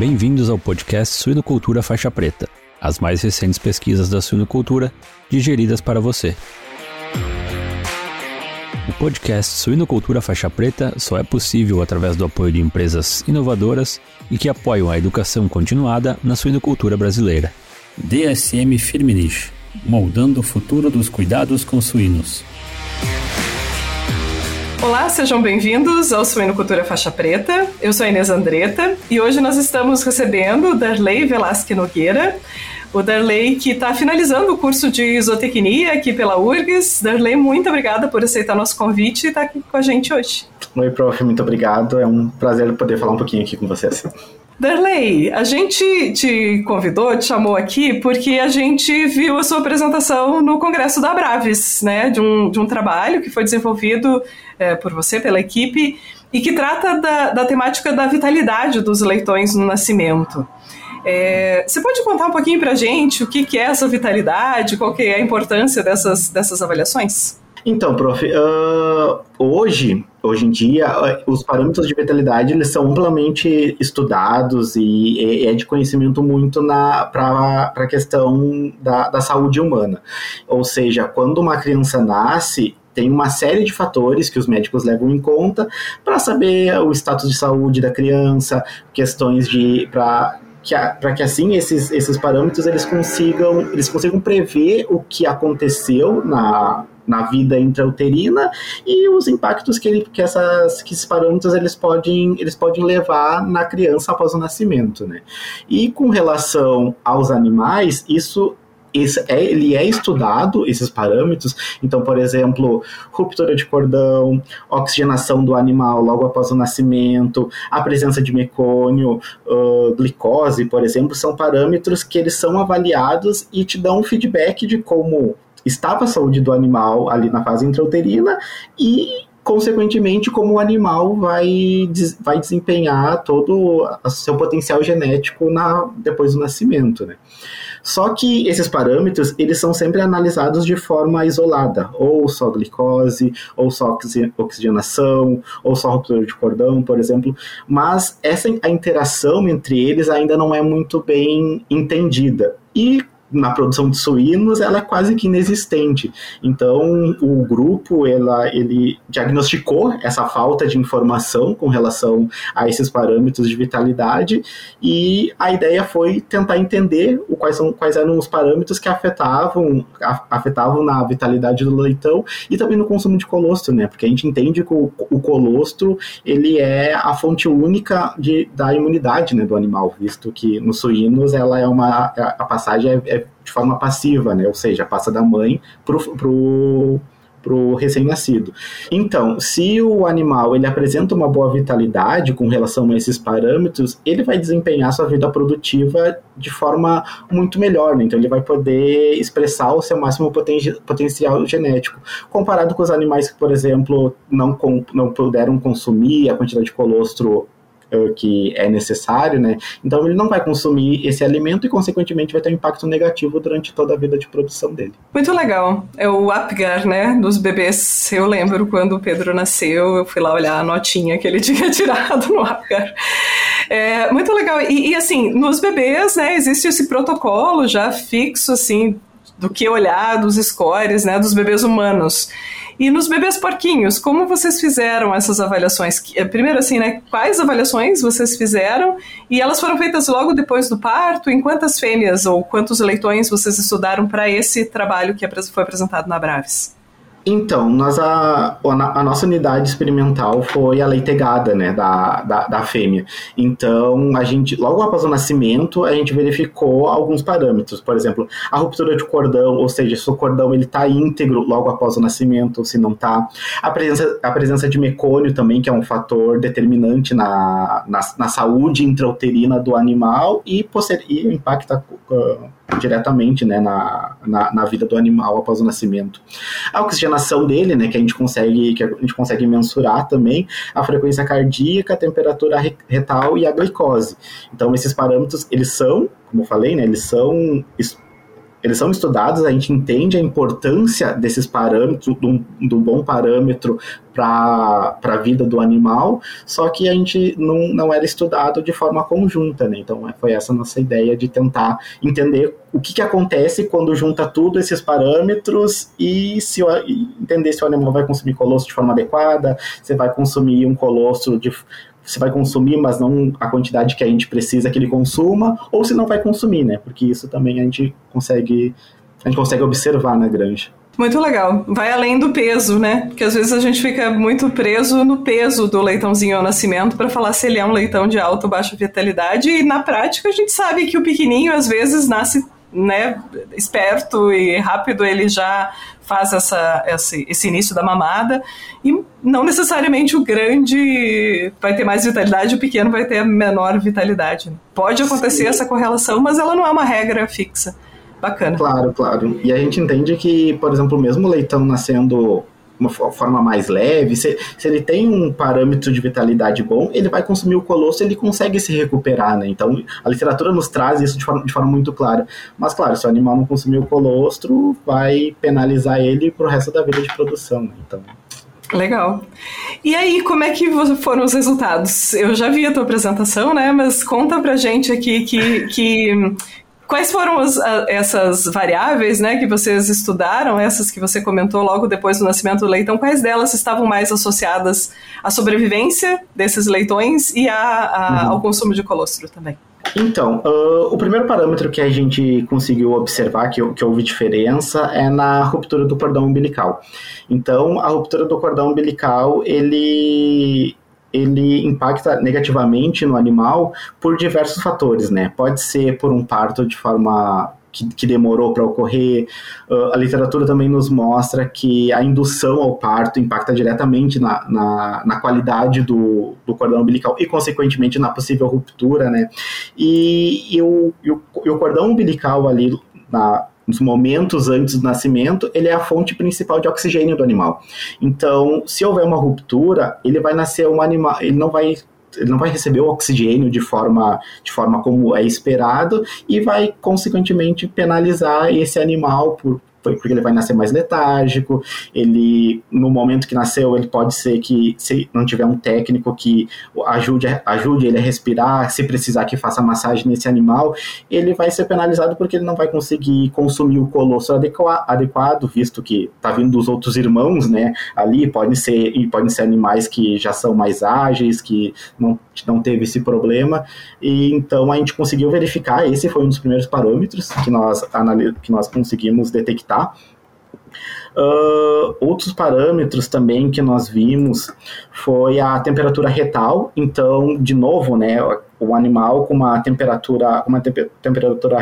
Bem-vindos ao podcast Suinocultura Faixa Preta, as mais recentes pesquisas da suinocultura digeridas para você. O podcast Suinocultura Faixa Preta só é possível através do apoio de empresas inovadoras e que apoiam a educação continuada na suinocultura brasileira. DSM Firmenich, moldando o futuro dos cuidados com suínos. Olá, sejam bem-vindos ao Suinocultura Faixa Preta. Eu sou a Inês Andretta e hoje nós estamos recebendo Darley Velasque Nogueira, o Darley que está finalizando o curso de zootecnia aqui pela URGS. Darley, muito obrigada por aceitar nosso convite e estar tá aqui com a gente hoje. Oi, prof, muito obrigado. É um prazer poder falar um pouquinho aqui com vocês. Darley, a gente te convidou, te chamou aqui porque a gente viu a sua apresentação no Congresso da Braves, né, de um, de um trabalho que foi desenvolvido é, por você, pela equipe, e que trata da, da temática da vitalidade dos leitões no nascimento. É, você pode contar um pouquinho para a gente o que, que é essa vitalidade, qual que é a importância dessas, dessas avaliações? Então, prof, uh, hoje, hoje em dia, os parâmetros de vitalidade eles são amplamente estudados e é de conhecimento muito para a questão da, da saúde humana. Ou seja, quando uma criança nasce, tem uma série de fatores que os médicos levam em conta para saber o status de saúde da criança, questões de para que, para que assim esses, esses parâmetros eles consigam eles consigam prever o que aconteceu na, na vida intrauterina e os impactos que, ele, que, essas, que esses parâmetros eles podem, eles podem levar na criança após o nascimento. Né? E com relação aos animais, isso esse é, ele é estudado, esses parâmetros. Então, por exemplo, ruptura de cordão, oxigenação do animal logo após o nascimento, a presença de mecônio, uh, glicose, por exemplo, são parâmetros que eles são avaliados e te dão um feedback de como estava a saúde do animal ali na fase intrauterina e consequentemente como o animal vai, vai desempenhar todo o seu potencial genético na, depois do nascimento, né? Só que esses parâmetros, eles são sempre analisados de forma isolada, ou só glicose, ou só oxigenação, ou só ruptura de cordão, por exemplo, mas essa a interação entre eles ainda não é muito bem entendida. E na produção de suínos ela é quase que inexistente. Então o grupo ela, ele diagnosticou essa falta de informação com relação a esses parâmetros de vitalidade e a ideia foi tentar entender o, quais, são, quais eram os parâmetros que afetavam, afetavam na vitalidade do leitão e também no consumo de colostro, né? Porque a gente entende que o, o colostro ele é a fonte única de, da imunidade né, do animal, visto que nos suínos ela é uma a passagem é, é de forma passiva, né? Ou seja, passa da mãe pro, pro, pro recém-nascido. Então, se o animal ele apresenta uma boa vitalidade com relação a esses parâmetros, ele vai desempenhar sua vida produtiva de forma muito melhor, né? Então ele vai poder expressar o seu máximo poten potencial genético, comparado com os animais que, por exemplo, não, não puderam consumir a quantidade de colostro que é necessário, né? Então ele não vai consumir esse alimento e, consequentemente, vai ter um impacto negativo durante toda a vida de produção dele. Muito legal. É o Apgar, né? Dos bebês. Eu lembro quando o Pedro nasceu, eu fui lá olhar a notinha que ele tinha tirado no Apgar. É, muito legal. E, e, assim, nos bebês, né, existe esse protocolo já fixo, assim, do que olhar dos scores, né, dos bebês humanos. E nos bebês porquinhos, como vocês fizeram essas avaliações? Eh, primeiro, assim, né? Quais avaliações vocês fizeram? E elas foram feitas logo depois do parto? Em quantas fêmeas ou quantos leitões vocês estudaram para esse trabalho que foi apresentado na Braves? Então, nós a, a, nossa unidade experimental foi a leitegada, né, da, da, da, fêmea. Então, a gente, logo após o nascimento, a gente verificou alguns parâmetros. Por exemplo, a ruptura de cordão, ou seja, se o cordão ele está íntegro logo após o nascimento, ou se não está. A presença, a presença de mecônio também, que é um fator determinante na, na, na saúde intrauterina do animal e, e impacta uh, diretamente né, na, na, na, vida do animal após o nascimento. A oxigenação dele, né, que a gente consegue que a gente consegue mensurar também a frequência cardíaca, a temperatura retal e a glicose. Então esses parâmetros eles são, como eu falei, né, eles são eles são estudados, a gente entende a importância desses parâmetros, de um bom parâmetro para a vida do animal, só que a gente não, não era estudado de forma conjunta, né? Então é, foi essa nossa ideia de tentar entender o que, que acontece quando junta tudo esses parâmetros e se entender se o animal vai consumir colostro de forma adequada, se vai consumir um colostro de você vai consumir, mas não a quantidade que a gente precisa que ele consuma, ou se não vai consumir, né? Porque isso também a gente consegue a gente consegue observar na granja. Muito legal. Vai além do peso, né? Porque às vezes a gente fica muito preso no peso do leitãozinho ao nascimento para falar se ele é um leitão de alta ou baixa vitalidade. E na prática a gente sabe que o pequenininho às vezes nasce né, esperto e rápido, ele já faz essa, esse, esse início da mamada. E não necessariamente o grande vai ter mais vitalidade, o pequeno vai ter menor vitalidade. Pode acontecer Sim. essa correlação, mas ela não é uma regra fixa. Bacana. Claro, claro. E a gente entende que, por exemplo, mesmo o leitão nascendo uma forma mais leve, se, se ele tem um parâmetro de vitalidade bom, ele vai consumir o colosso ele consegue se recuperar, né? Então, a literatura nos traz isso de forma, de forma muito clara. Mas, claro, se o animal não consumir o colostro, vai penalizar ele pro resto da vida de produção, né? Então... Legal. E aí, como é que foram os resultados? Eu já vi a tua apresentação, né? Mas conta pra gente aqui que, que Quais foram as, a, essas variáveis né, que vocês estudaram, essas que você comentou logo depois do nascimento do leitão? Quais delas estavam mais associadas à sobrevivência desses leitões e a, a, uhum. ao consumo de colostro também? Então, uh, o primeiro parâmetro que a gente conseguiu observar que, que houve diferença é na ruptura do cordão umbilical. Então, a ruptura do cordão umbilical, ele, ele impacta negativamente no animal por diversos fatores, né? Pode ser por um parto de forma que, que demorou para ocorrer. Uh, a literatura também nos mostra que a indução ao parto impacta diretamente na, na, na qualidade do, do, cordão umbilical e, consequentemente, na possível ruptura, né? E, e, o, e, o, e o cordão umbilical ali na, nos momentos antes do nascimento, ele é a fonte principal de oxigênio do animal. Então, se houver uma ruptura, ele vai nascer um animal, ele não vai ele não vai receber o oxigênio de forma, de forma como é esperado e vai, consequentemente, penalizar esse animal por, porque ele vai nascer mais letárgico, ele, no momento que nasceu, ele pode ser que, se não tiver um técnico que ajude, ajude ele a respirar, se precisar que faça massagem nesse animal, ele vai ser penalizado porque ele não vai conseguir consumir o colosso adequado, visto que tá vindo dos outros irmãos, né, ali, podem ser, podem ser animais que já são mais ágeis, que não, não teve esse problema, e então a gente conseguiu verificar, esse foi um dos primeiros parâmetros que nós, que nós conseguimos detectar tá? Uh, outros parâmetros também que nós vimos foi a temperatura retal. Então, de novo, né, o animal com uma temperatura, uma te temperatura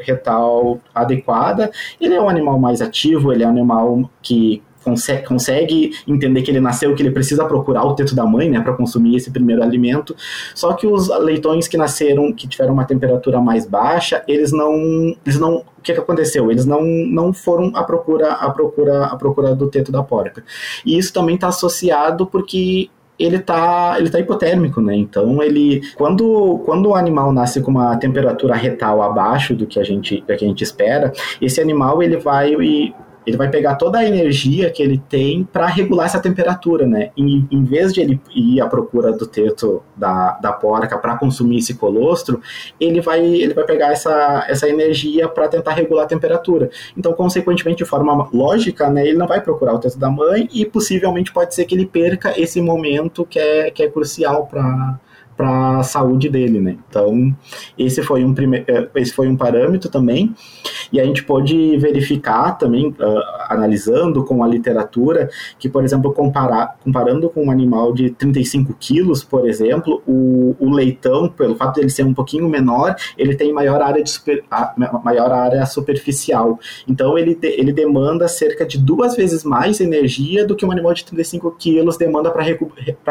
retal adequada, ele é um animal mais ativo, ele é um animal que consegue, consegue entender que ele nasceu, que ele precisa procurar o teto da mãe, né, para consumir esse primeiro alimento. Só que os leitões que nasceram, que tiveram uma temperatura mais baixa, eles não, eles não, o que, que aconteceu? Eles não, não foram à procura, à procura, à procura do teto da porca. E isso também está associado porque ele tá, ele tá hipotérmico, né? Então ele quando, quando o animal nasce com uma temperatura retal abaixo do que a gente, do que a gente espera, esse animal ele vai ele vai pegar toda a energia que ele tem para regular essa temperatura, né? Em, em vez de ele ir à procura do teto da, da porca para consumir esse colostro, ele vai, ele vai pegar essa, essa energia para tentar regular a temperatura. Então, consequentemente, de forma lógica, né, ele não vai procurar o teto da mãe e possivelmente pode ser que ele perca esse momento que é, que é crucial para para a saúde dele, né? Então, esse foi um primeiro, é, esse foi um parâmetro também, e a gente pode verificar também, uh, analisando com a literatura, que, por exemplo, comparar, comparando com um animal de 35 quilos, por exemplo, o, o leitão, pelo fato de ele ser um pouquinho menor, ele tem maior área, de super, maior área superficial. Então, ele, de, ele demanda cerca de duas vezes mais energia do que um animal de 35 quilos demanda para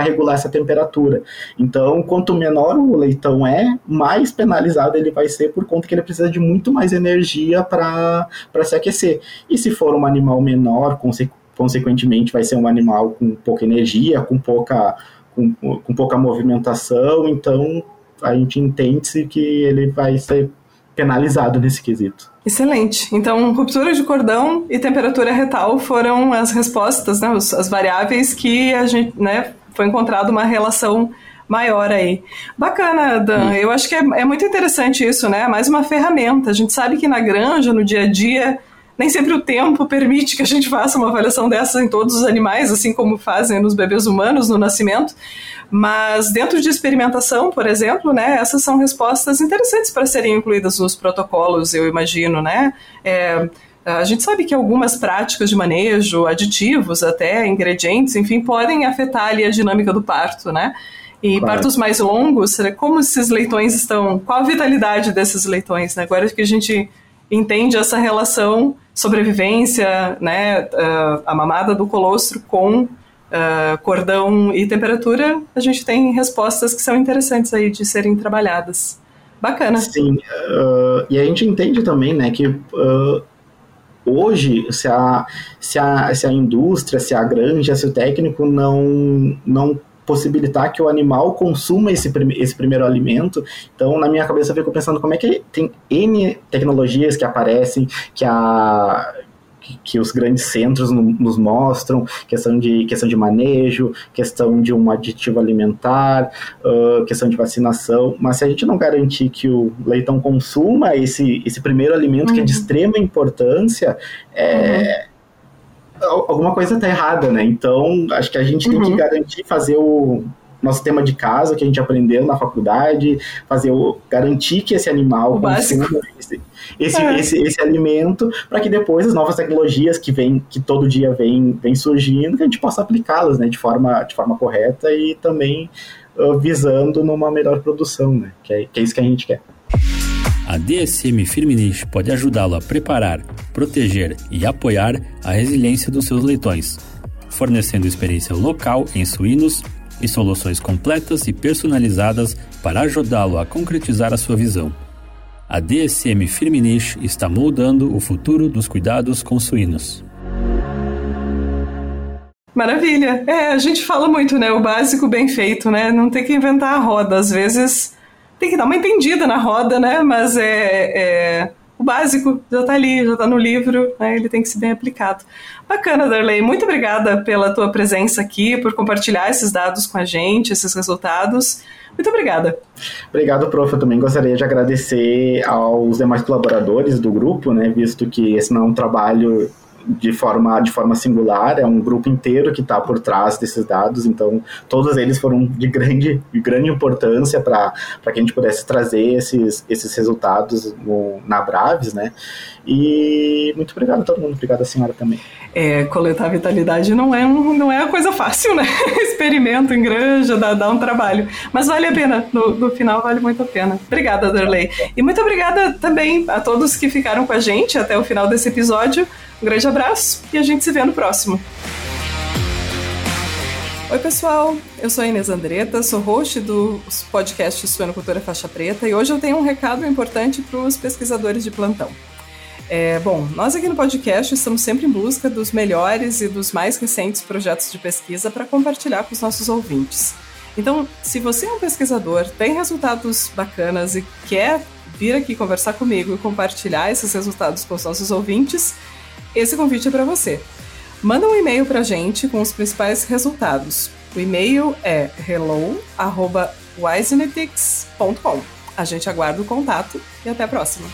regular essa temperatura. Então, quanto menor o leitão é, mais penalizado ele vai ser por conta que ele precisa de muito mais energia para se aquecer. E se for um animal menor, conse consequentemente vai ser um animal com pouca energia, com pouca, com, com pouca movimentação, então a gente entende-se que ele vai ser penalizado nesse quesito. Excelente. Então, ruptura de cordão e temperatura retal foram as respostas, né, as variáveis que a gente, né, foi encontrado uma relação maior aí. Bacana, Dan. Eu acho que é, é, muito interessante isso, né? Mais uma ferramenta. A gente sabe que na granja, no dia a dia, nem sempre o tempo permite que a gente faça uma avaliação dessa em todos os animais, assim como fazem nos bebês humanos no nascimento. Mas dentro de experimentação, por exemplo, né, essas são respostas interessantes para serem incluídas nos protocolos, eu imagino, né? É, a gente sabe que algumas práticas de manejo, aditivos, até ingredientes, enfim, podem afetar ali a dinâmica do parto, né? E claro. partos mais longos, como esses leitões estão, qual a vitalidade desses leitões, né? Agora que a gente entende essa relação sobrevivência, né, a mamada do colostro com uh, cordão e temperatura, a gente tem respostas que são interessantes aí de serem trabalhadas. Bacana. Sim, uh, e a gente entende também, né, que uh, hoje, se a, se, a, se a indústria, se a granja, se o técnico não, não possibilitar que o animal consuma esse, esse primeiro alimento. Então, na minha cabeça, eu fico pensando como é que tem N tecnologias que aparecem, que a que os grandes centros nos mostram, questão de, questão de manejo, questão de um aditivo alimentar, uh, questão de vacinação, mas se a gente não garantir que o leitão consuma esse, esse primeiro alimento uhum. que é de uhum. extrema importância, é, uhum alguma coisa está errada, né? Então, acho que a gente uhum. tem que uhum. garantir fazer o nosso tema de casa que a gente aprendeu na faculdade, fazer o garantir que esse animal consuma esse, esse, é. esse, esse, alimento, para que depois as novas tecnologias que vem, que todo dia vem, vem surgindo, que a gente possa aplicá-las, né, de forma, de forma correta e também uh, visando numa melhor produção, né? Que é, que é isso que a gente quer. A DSM Firmenich pode ajudá-lo a preparar, proteger e apoiar a resiliência dos seus leitões, fornecendo experiência local em suínos e soluções completas e personalizadas para ajudá-lo a concretizar a sua visão. A DSM Firmenich está moldando o futuro dos cuidados com suínos. Maravilha. É, a gente fala muito, né? O básico bem feito, né? Não tem que inventar a roda. Às vezes tem que dar uma entendida na roda, né? Mas é, é o básico já está ali, já está no livro, né? ele tem que ser bem aplicado. Bacana, Darley. Muito obrigada pela tua presença aqui, por compartilhar esses dados com a gente, esses resultados. Muito obrigada. Obrigado, prof. Eu também gostaria de agradecer aos demais colaboradores do grupo, né? Visto que esse não é um trabalho de forma, de forma singular, é um grupo inteiro que está por trás desses dados, então todos eles foram de grande, de grande importância para que a gente pudesse trazer esses, esses resultados no, na Braves, né? E muito obrigado a todo mundo, obrigado a senhora também. É, coletar vitalidade não é, um, não é uma coisa fácil, né? Experimento em granja, dá, dá um trabalho. Mas vale a pena, no, no final vale muito a pena. Obrigada, Darley. E muito obrigada também a todos que ficaram com a gente até o final desse episódio. Um grande abraço e a gente se vê no próximo. Oi, pessoal. Eu sou a Inês Andretta, sou host do podcast Suenocultura Faixa Preta e hoje eu tenho um recado importante para os pesquisadores de plantão. É, bom, nós aqui no podcast estamos sempre em busca dos melhores e dos mais recentes projetos de pesquisa para compartilhar com os nossos ouvintes. Então, se você é um pesquisador, tem resultados bacanas e quer vir aqui conversar comigo e compartilhar esses resultados com os nossos ouvintes, esse convite é para você. Manda um e-mail para a gente com os principais resultados. O e-mail é hello@wisenetics.com. A gente aguarda o contato e até a próxima.